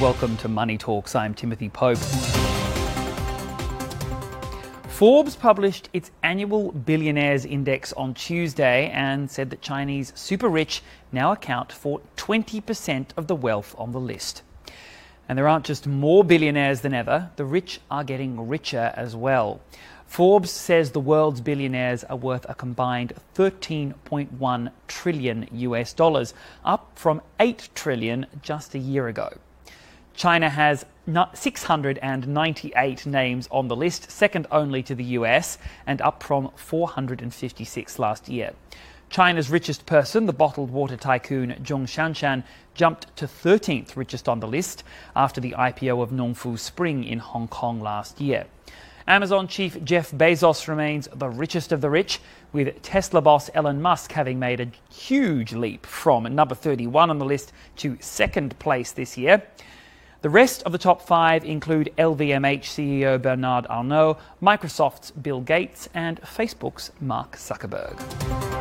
Welcome to Money Talks. I'm Timothy Pope. Forbes published its annual billionaires index on Tuesday and said that Chinese super rich now account for 20% of the wealth on the list. And there aren't just more billionaires than ever, the rich are getting richer as well. Forbes says the world's billionaires are worth a combined 13.1 trillion US dollars, up from 8 trillion just a year ago. China has 698 names on the list, second only to the US, and up from 456 last year. China's richest person, the bottled water tycoon Zhong Shanshan, jumped to 13th richest on the list after the IPO of Nongfu Spring in Hong Kong last year. Amazon chief Jeff Bezos remains the richest of the rich, with Tesla boss Elon Musk having made a huge leap from number 31 on the list to second place this year. The rest of the top five include LVMH CEO Bernard Arnault, Microsoft's Bill Gates, and Facebook's Mark Zuckerberg.